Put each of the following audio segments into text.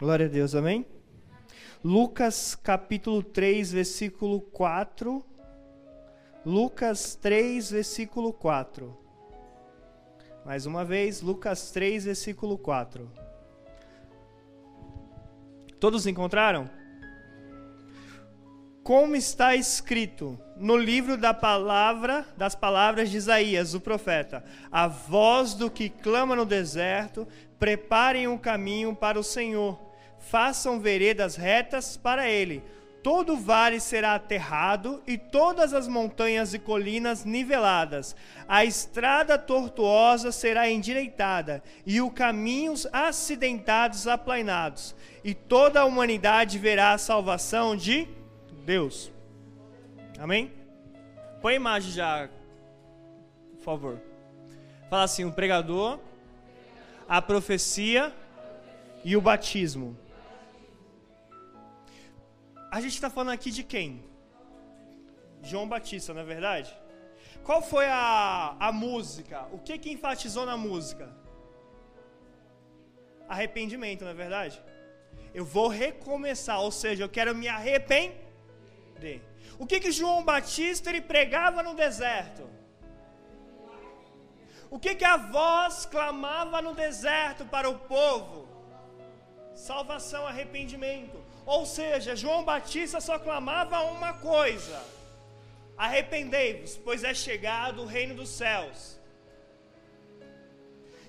Glória a Deus, amém? Lucas capítulo 3, versículo 4. Lucas 3, versículo 4. Mais uma vez, Lucas 3, versículo 4. Todos encontraram? Como está escrito no livro da palavra, das palavras de Isaías, o profeta: A voz do que clama no deserto, preparem um caminho para o Senhor façam veredas retas para ele. Todo vale será aterrado e todas as montanhas e colinas niveladas. A estrada tortuosa será endireitada e os caminhos acidentados aplainados. E toda a humanidade verá a salvação de Deus. Amém? Põe a imagem já, por favor. Fala assim: o pregador, a profecia e o batismo. A gente está falando aqui de quem? João Batista, não é verdade? Qual foi a, a música? O que que enfatizou na música? Arrependimento, não é verdade? Eu vou recomeçar, ou seja, eu quero me arrepender. O que que João Batista ele pregava no deserto? O que que a voz clamava no deserto para o povo? Salvação, arrependimento. Ou seja, João Batista só clamava uma coisa: arrependei-vos, pois é chegado o reino dos céus.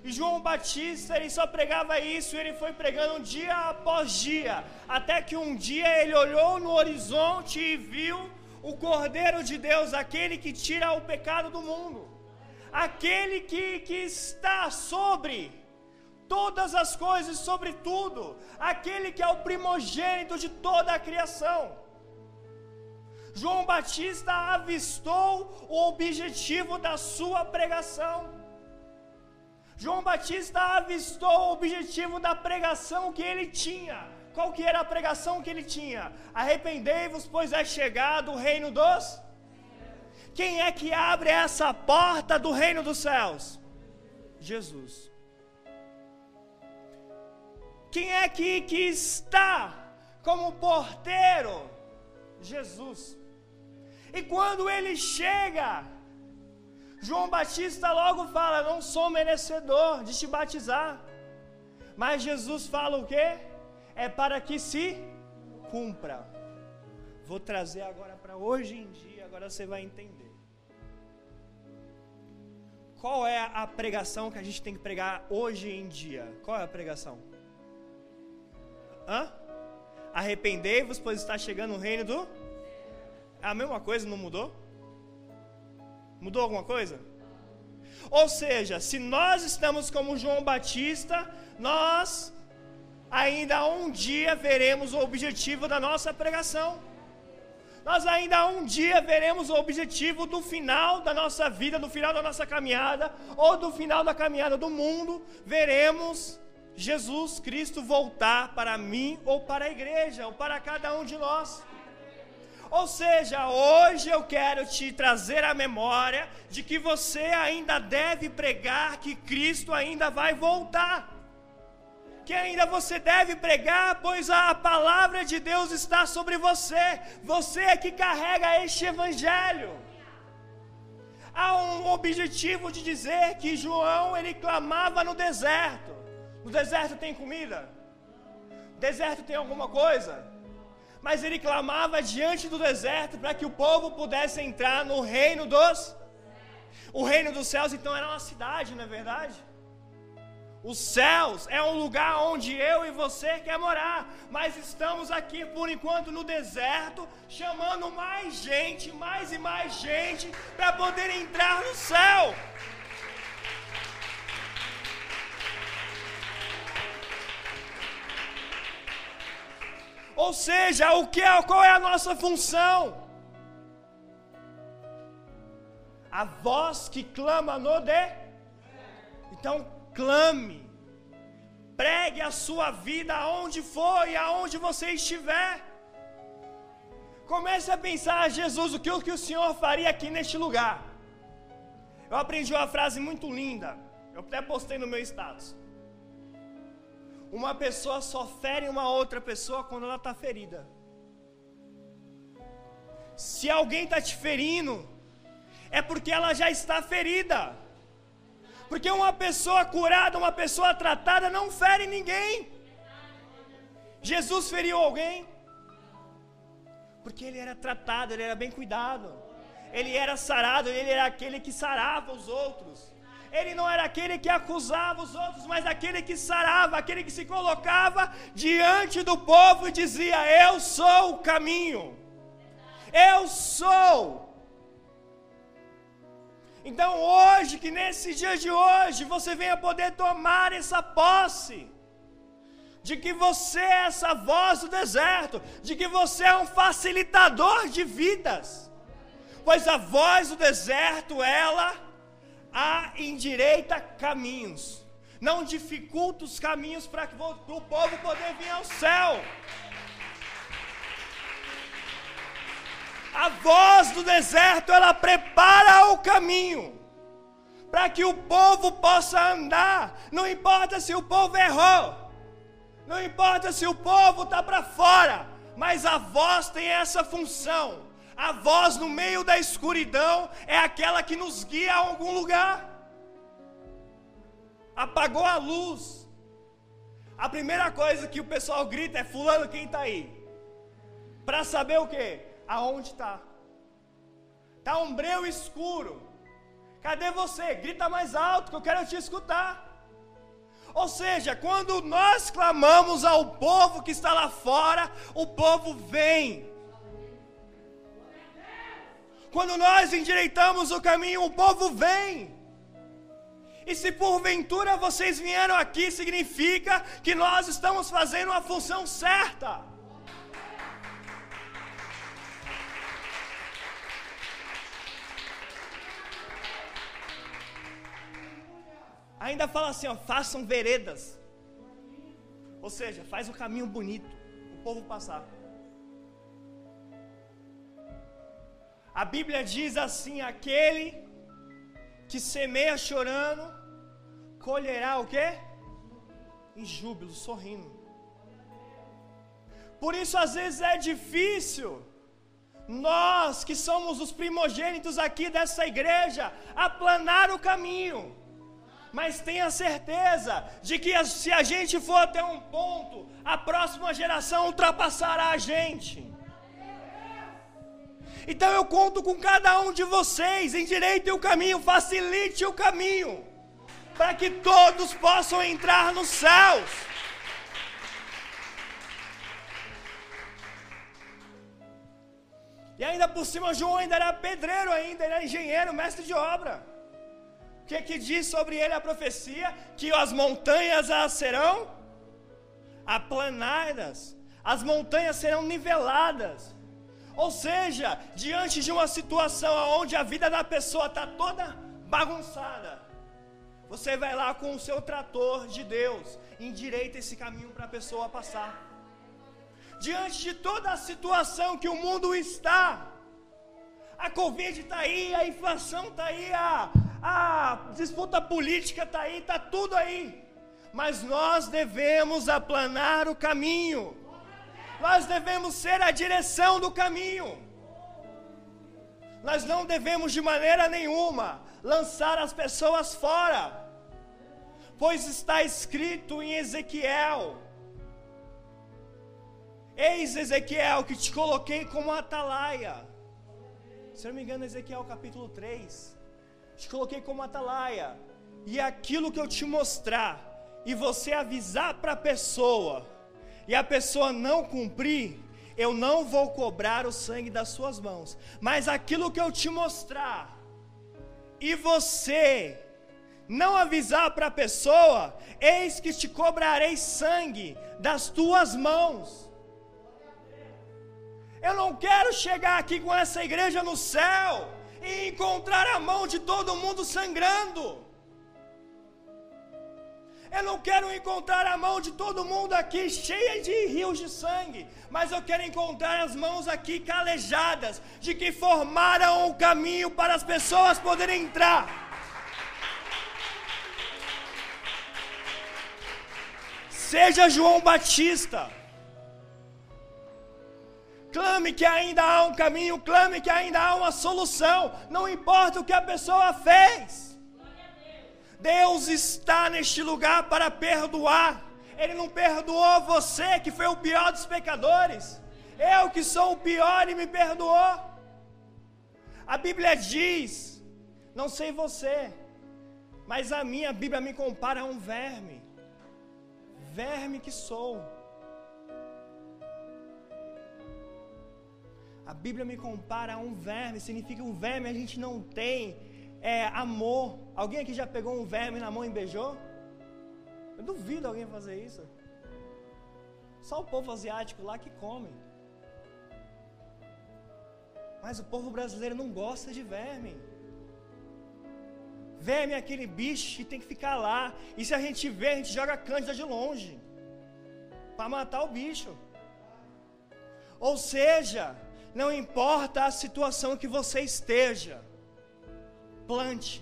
E João Batista, ele só pregava isso, ele foi pregando dia após dia, até que um dia ele olhou no horizonte e viu o Cordeiro de Deus, aquele que tira o pecado do mundo, aquele que, que está sobre todas as coisas, sobre tudo, aquele que é o primogênito de toda a criação. João Batista avistou o objetivo da sua pregação. João Batista avistou o objetivo da pregação que ele tinha. Qual que era a pregação que ele tinha? Arrependei-vos, pois é chegado o reino dos Quem é que abre essa porta do reino dos céus? Jesus. Quem é que, que está como porteiro? Jesus. E quando ele chega, João Batista logo fala: Não sou merecedor de te batizar. Mas Jesus fala o quê? É para que se cumpra. Vou trazer agora para hoje em dia, agora você vai entender. Qual é a pregação que a gente tem que pregar hoje em dia? Qual é a pregação? Hã? Arrependei-vos, pois está chegando o reino do. É a mesma coisa, não mudou? Mudou alguma coisa? Ou seja, se nós estamos como João Batista, nós ainda um dia veremos o objetivo da nossa pregação. Nós ainda um dia veremos o objetivo do final da nossa vida, do final da nossa caminhada, ou do final da caminhada do mundo, veremos Jesus Cristo voltar para mim ou para a igreja, ou para cada um de nós. Ou seja, hoje eu quero te trazer a memória de que você ainda deve pregar que Cristo ainda vai voltar. Que ainda você deve pregar, pois a palavra de Deus está sobre você. Você é que carrega este evangelho. Há um objetivo de dizer que João ele clamava no deserto. No deserto tem comida? No deserto tem alguma coisa? Mas ele clamava diante do deserto para que o povo pudesse entrar no reino dos. O reino dos céus então era uma cidade, não é verdade? Os céus é um lugar onde eu e você quer morar, mas estamos aqui por enquanto no deserto, chamando mais gente, mais e mais gente para poder entrar no céu. Ou seja, o que é, qual é a nossa função? A voz que clama no de. Então clame. Pregue a sua vida aonde for e aonde você estiver. Comece a pensar, Jesus, o que, o que o Senhor faria aqui neste lugar? Eu aprendi uma frase muito linda. Eu até postei no meu status. Uma pessoa só fere uma outra pessoa quando ela está ferida. Se alguém está te ferindo, é porque ela já está ferida. Porque uma pessoa curada, uma pessoa tratada, não fere ninguém. Jesus feriu alguém? Porque ele era tratado, ele era bem cuidado. Ele era sarado, ele era aquele que sarava os outros. Ele não era aquele que acusava os outros, mas aquele que sarava, aquele que se colocava diante do povo e dizia: Eu sou o caminho. Eu sou. Então hoje, que nesse dia de hoje, você venha poder tomar essa posse de que você é essa voz do deserto, de que você é um facilitador de vidas, pois a voz do deserto, ela a endireita caminhos, não dificulta os caminhos para o povo poder vir ao céu. A voz do deserto, ela prepara o caminho para que o povo possa andar, não importa se o povo errou, não importa se o povo está para fora, mas a voz tem essa função. A voz no meio da escuridão é aquela que nos guia a algum lugar. Apagou a luz. A primeira coisa que o pessoal grita é: Fulano, quem está aí? Para saber o que? Aonde está? Está um breu escuro. Cadê você? Grita mais alto que eu quero te escutar. Ou seja, quando nós clamamos ao povo que está lá fora, o povo vem. Quando nós endireitamos o caminho, o povo vem. E se porventura vocês vieram aqui, significa que nós estamos fazendo a função certa. Ainda fala assim, ó, façam veredas. Ou seja, faz um caminho bonito, o povo passar. Bíblia diz assim: aquele que semeia chorando, colherá o quê? Em júbilo, sorrindo. Por isso, às vezes, é difícil. Nós que somos os primogênitos aqui dessa igreja, aplanar o caminho mas tenha certeza de que se a gente for até um ponto, a próxima geração ultrapassará a gente. Então eu conto com cada um de vocês, endireite o caminho, facilite o caminho, para que todos possam entrar nos céus. E ainda por cima, João ainda era pedreiro ainda, era engenheiro, mestre de obra. O que, que diz sobre ele a profecia? Que as montanhas serão aplanadas, as montanhas serão niveladas. Ou seja, diante de uma situação onde a vida da pessoa está toda bagunçada, você vai lá com o seu trator de Deus, endireita esse caminho para a pessoa passar. Diante de toda a situação que o mundo está, a Covid está aí, a inflação está aí, a, a disputa política está aí, está tudo aí. Mas nós devemos aplanar o caminho. Nós devemos ser a direção do caminho. Nós não devemos de maneira nenhuma lançar as pessoas fora, pois está escrito em Ezequiel: Eis Ezequiel que te coloquei como atalaia. Se não me engano, Ezequiel capítulo 3. Te coloquei como atalaia. E aquilo que eu te mostrar, e você avisar para a pessoa, e a pessoa não cumprir, eu não vou cobrar o sangue das suas mãos, mas aquilo que eu te mostrar, e você não avisar para a pessoa, eis que te cobrarei sangue das tuas mãos. Eu não quero chegar aqui com essa igreja no céu e encontrar a mão de todo mundo sangrando. Eu não quero encontrar a mão de todo mundo aqui cheia de rios de sangue, mas eu quero encontrar as mãos aqui calejadas, de que formaram o caminho para as pessoas poderem entrar. Seja João Batista. Clame que ainda há um caminho, clame que ainda há uma solução. Não importa o que a pessoa fez. Deus está neste lugar para perdoar. Ele não perdoou você, que foi o pior dos pecadores. Eu que sou o pior e me perdoou. A Bíblia diz, não sei você, mas a minha Bíblia me compara a um verme. Verme que sou. A Bíblia me compara a um verme, significa um verme a gente não tem é, amor. Alguém aqui já pegou um verme na mão e beijou? Eu duvido alguém fazer isso. Só o povo asiático lá que come. Mas o povo brasileiro não gosta de verme. Verme é aquele bicho que tem que ficar lá. E se a gente vê, a gente joga cândida de longe. Para matar o bicho. Ou seja, não importa a situação que você esteja, plante,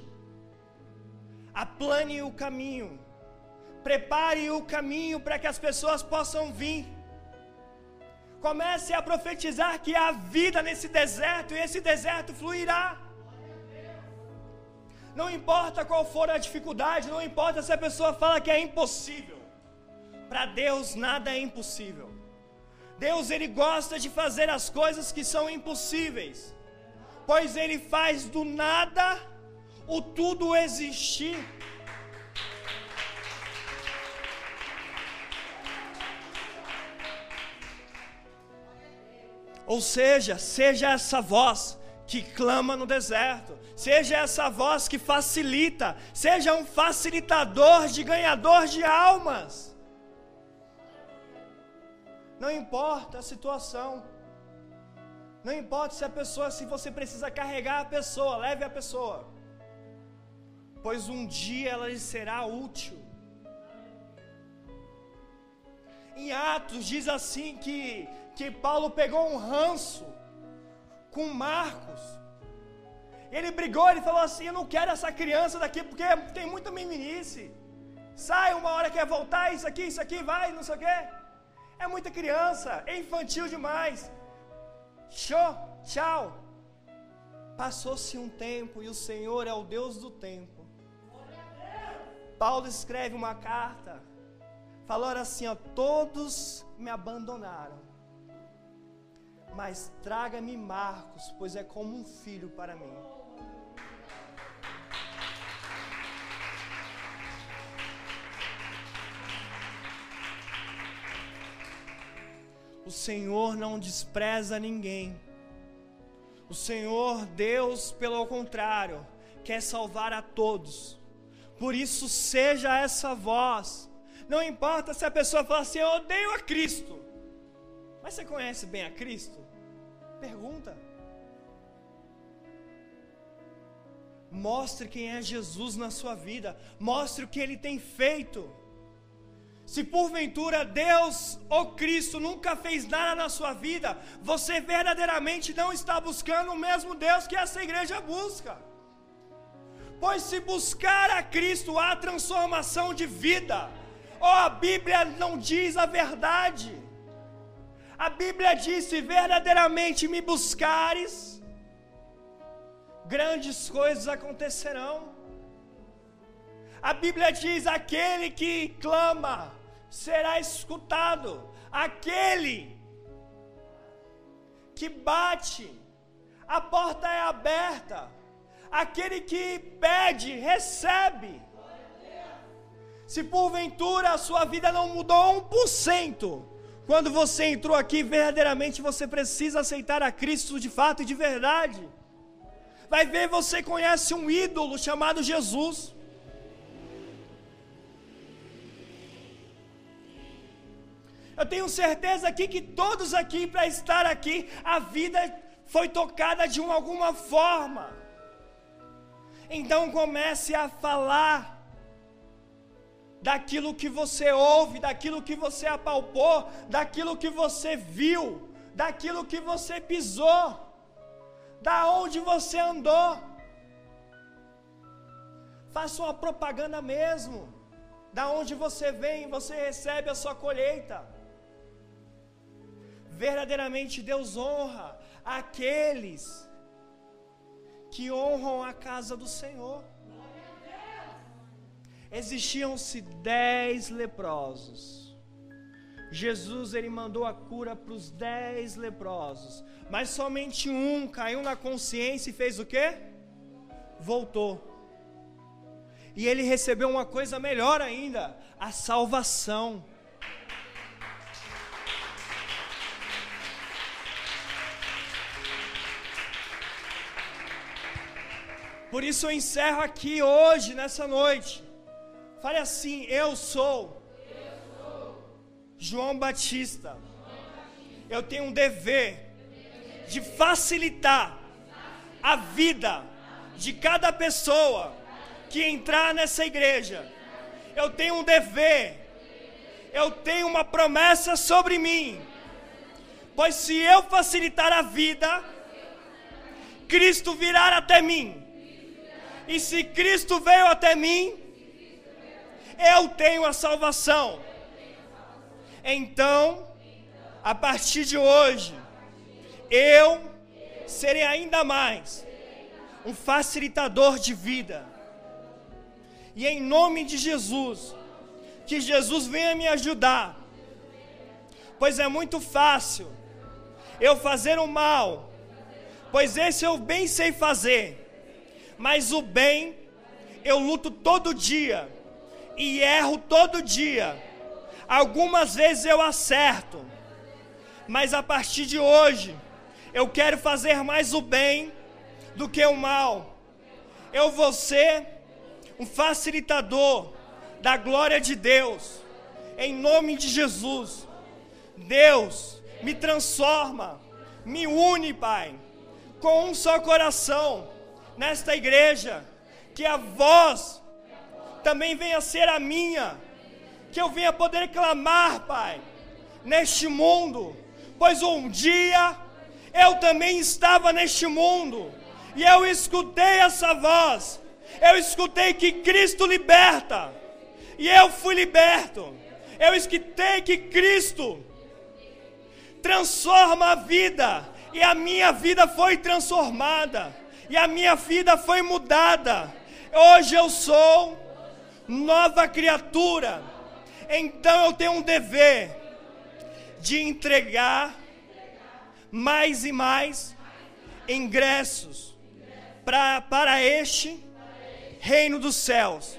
aplane o caminho, prepare o caminho para que as pessoas possam vir. Comece a profetizar que há vida nesse deserto e esse deserto fluirá. Não importa qual for a dificuldade, não importa se a pessoa fala que é impossível. Para Deus nada é impossível. Deus ele gosta de fazer as coisas que são impossíveis, pois ele faz do nada o tudo existir. Ou seja, seja essa voz que clama no deserto, seja essa voz que facilita, seja um facilitador de ganhador de almas. Não importa a situação. Não importa se a pessoa, se você precisa carregar a pessoa, leve a pessoa. Pois um dia ela lhe será útil. Em Atos diz assim que, que Paulo pegou um ranço com Marcos. Ele brigou, ele falou assim: Eu não quero essa criança daqui porque tem muita meninice. Sai uma hora quer voltar, isso aqui, isso aqui, vai, não sei o quê. É muita criança, é infantil demais. Show, tchau. Passou-se um tempo e o Senhor é o Deus do tempo. Paulo escreve uma carta, falou assim: ó, todos me abandonaram, mas traga-me Marcos, pois é como um filho para mim. O Senhor não despreza ninguém. O Senhor, Deus, pelo contrário, quer salvar a todos. Por isso, seja essa voz. Não importa se a pessoa fala assim: Eu odeio a Cristo. Mas você conhece bem a Cristo? Pergunta. Mostre quem é Jesus na sua vida. Mostre o que ele tem feito. Se porventura Deus ou Cristo nunca fez nada na sua vida, você verdadeiramente não está buscando o mesmo Deus que essa igreja busca. Pois se buscar a Cristo há transformação de vida, ou a Bíblia não diz a verdade. A Bíblia diz: se verdadeiramente me buscares, grandes coisas acontecerão. A Bíblia diz: aquele que clama, será escutado. Aquele que bate, a porta é aberta. Aquele que pede, recebe. Se porventura a sua vida não mudou 1%, quando você entrou aqui, verdadeiramente você precisa aceitar a Cristo de fato e de verdade. Vai ver, você conhece um ídolo chamado Jesus. Eu tenho certeza aqui que todos aqui, para estar aqui, a vida foi tocada de uma, alguma forma. Então comece a falar daquilo que você ouve, daquilo que você apalpou, daquilo que você viu, daquilo que você pisou, da onde você andou. Faça uma propaganda mesmo. Da onde você vem, você recebe a sua colheita. Verdadeiramente Deus honra aqueles que honram a casa do Senhor. Existiam-se dez leprosos. Jesus ele mandou a cura para os dez leprosos, mas somente um caiu na consciência e fez o quê? Voltou. E ele recebeu uma coisa melhor ainda: a salvação. Por isso eu encerro aqui hoje, nessa noite. Fale assim: Eu sou, eu sou. João Batista. Eu tenho um dever de facilitar a vida de cada pessoa que entrar nessa igreja. Eu tenho um dever, eu tenho uma promessa sobre mim. Pois se eu facilitar a vida, Cristo virá até mim. E se Cristo veio até mim, eu tenho a salvação. Então, a partir de hoje, eu serei ainda mais um facilitador de vida. E em nome de Jesus, que Jesus venha me ajudar, pois é muito fácil eu fazer o mal, pois esse eu bem sei fazer, mas o bem eu luto todo dia e erro todo dia. Algumas vezes eu acerto, mas a partir de hoje eu quero fazer mais o bem do que o mal. Eu vou ser um facilitador da glória de Deus, em nome de Jesus. Deus, me transforma, me une, Pai, com um só coração nesta igreja, que a voz também venha ser a minha, que eu venha poder clamar, Pai, neste mundo, pois um dia eu também estava neste mundo e eu escutei essa voz, eu escutei que Cristo liberta, e eu fui liberto, eu escutei que Cristo transforma a vida, e a minha vida foi transformada, e a minha vida foi mudada. Hoje eu sou nova criatura, então eu tenho um dever de entregar mais e mais ingressos pra, para este reino dos céus.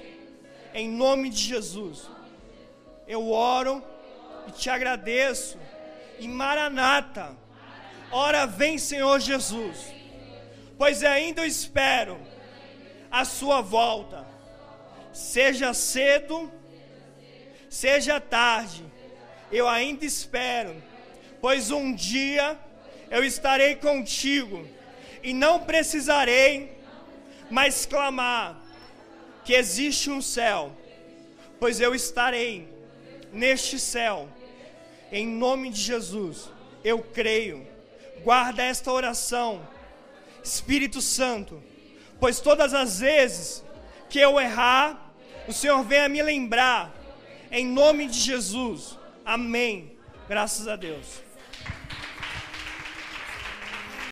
Em nome de Jesus. Eu oro e te agradeço. E Maranata. Ora vem, Senhor Jesus. Pois ainda espero a sua volta. Seja cedo, seja tarde. Eu ainda espero, pois um dia eu estarei contigo e não precisarei mais clamar que existe um céu, pois eu estarei neste céu, em nome de Jesus. Eu creio. Guarda esta oração, Espírito Santo, pois todas as vezes que eu errar, o Senhor venha me lembrar, em nome de Jesus. Amém. Graças a Deus.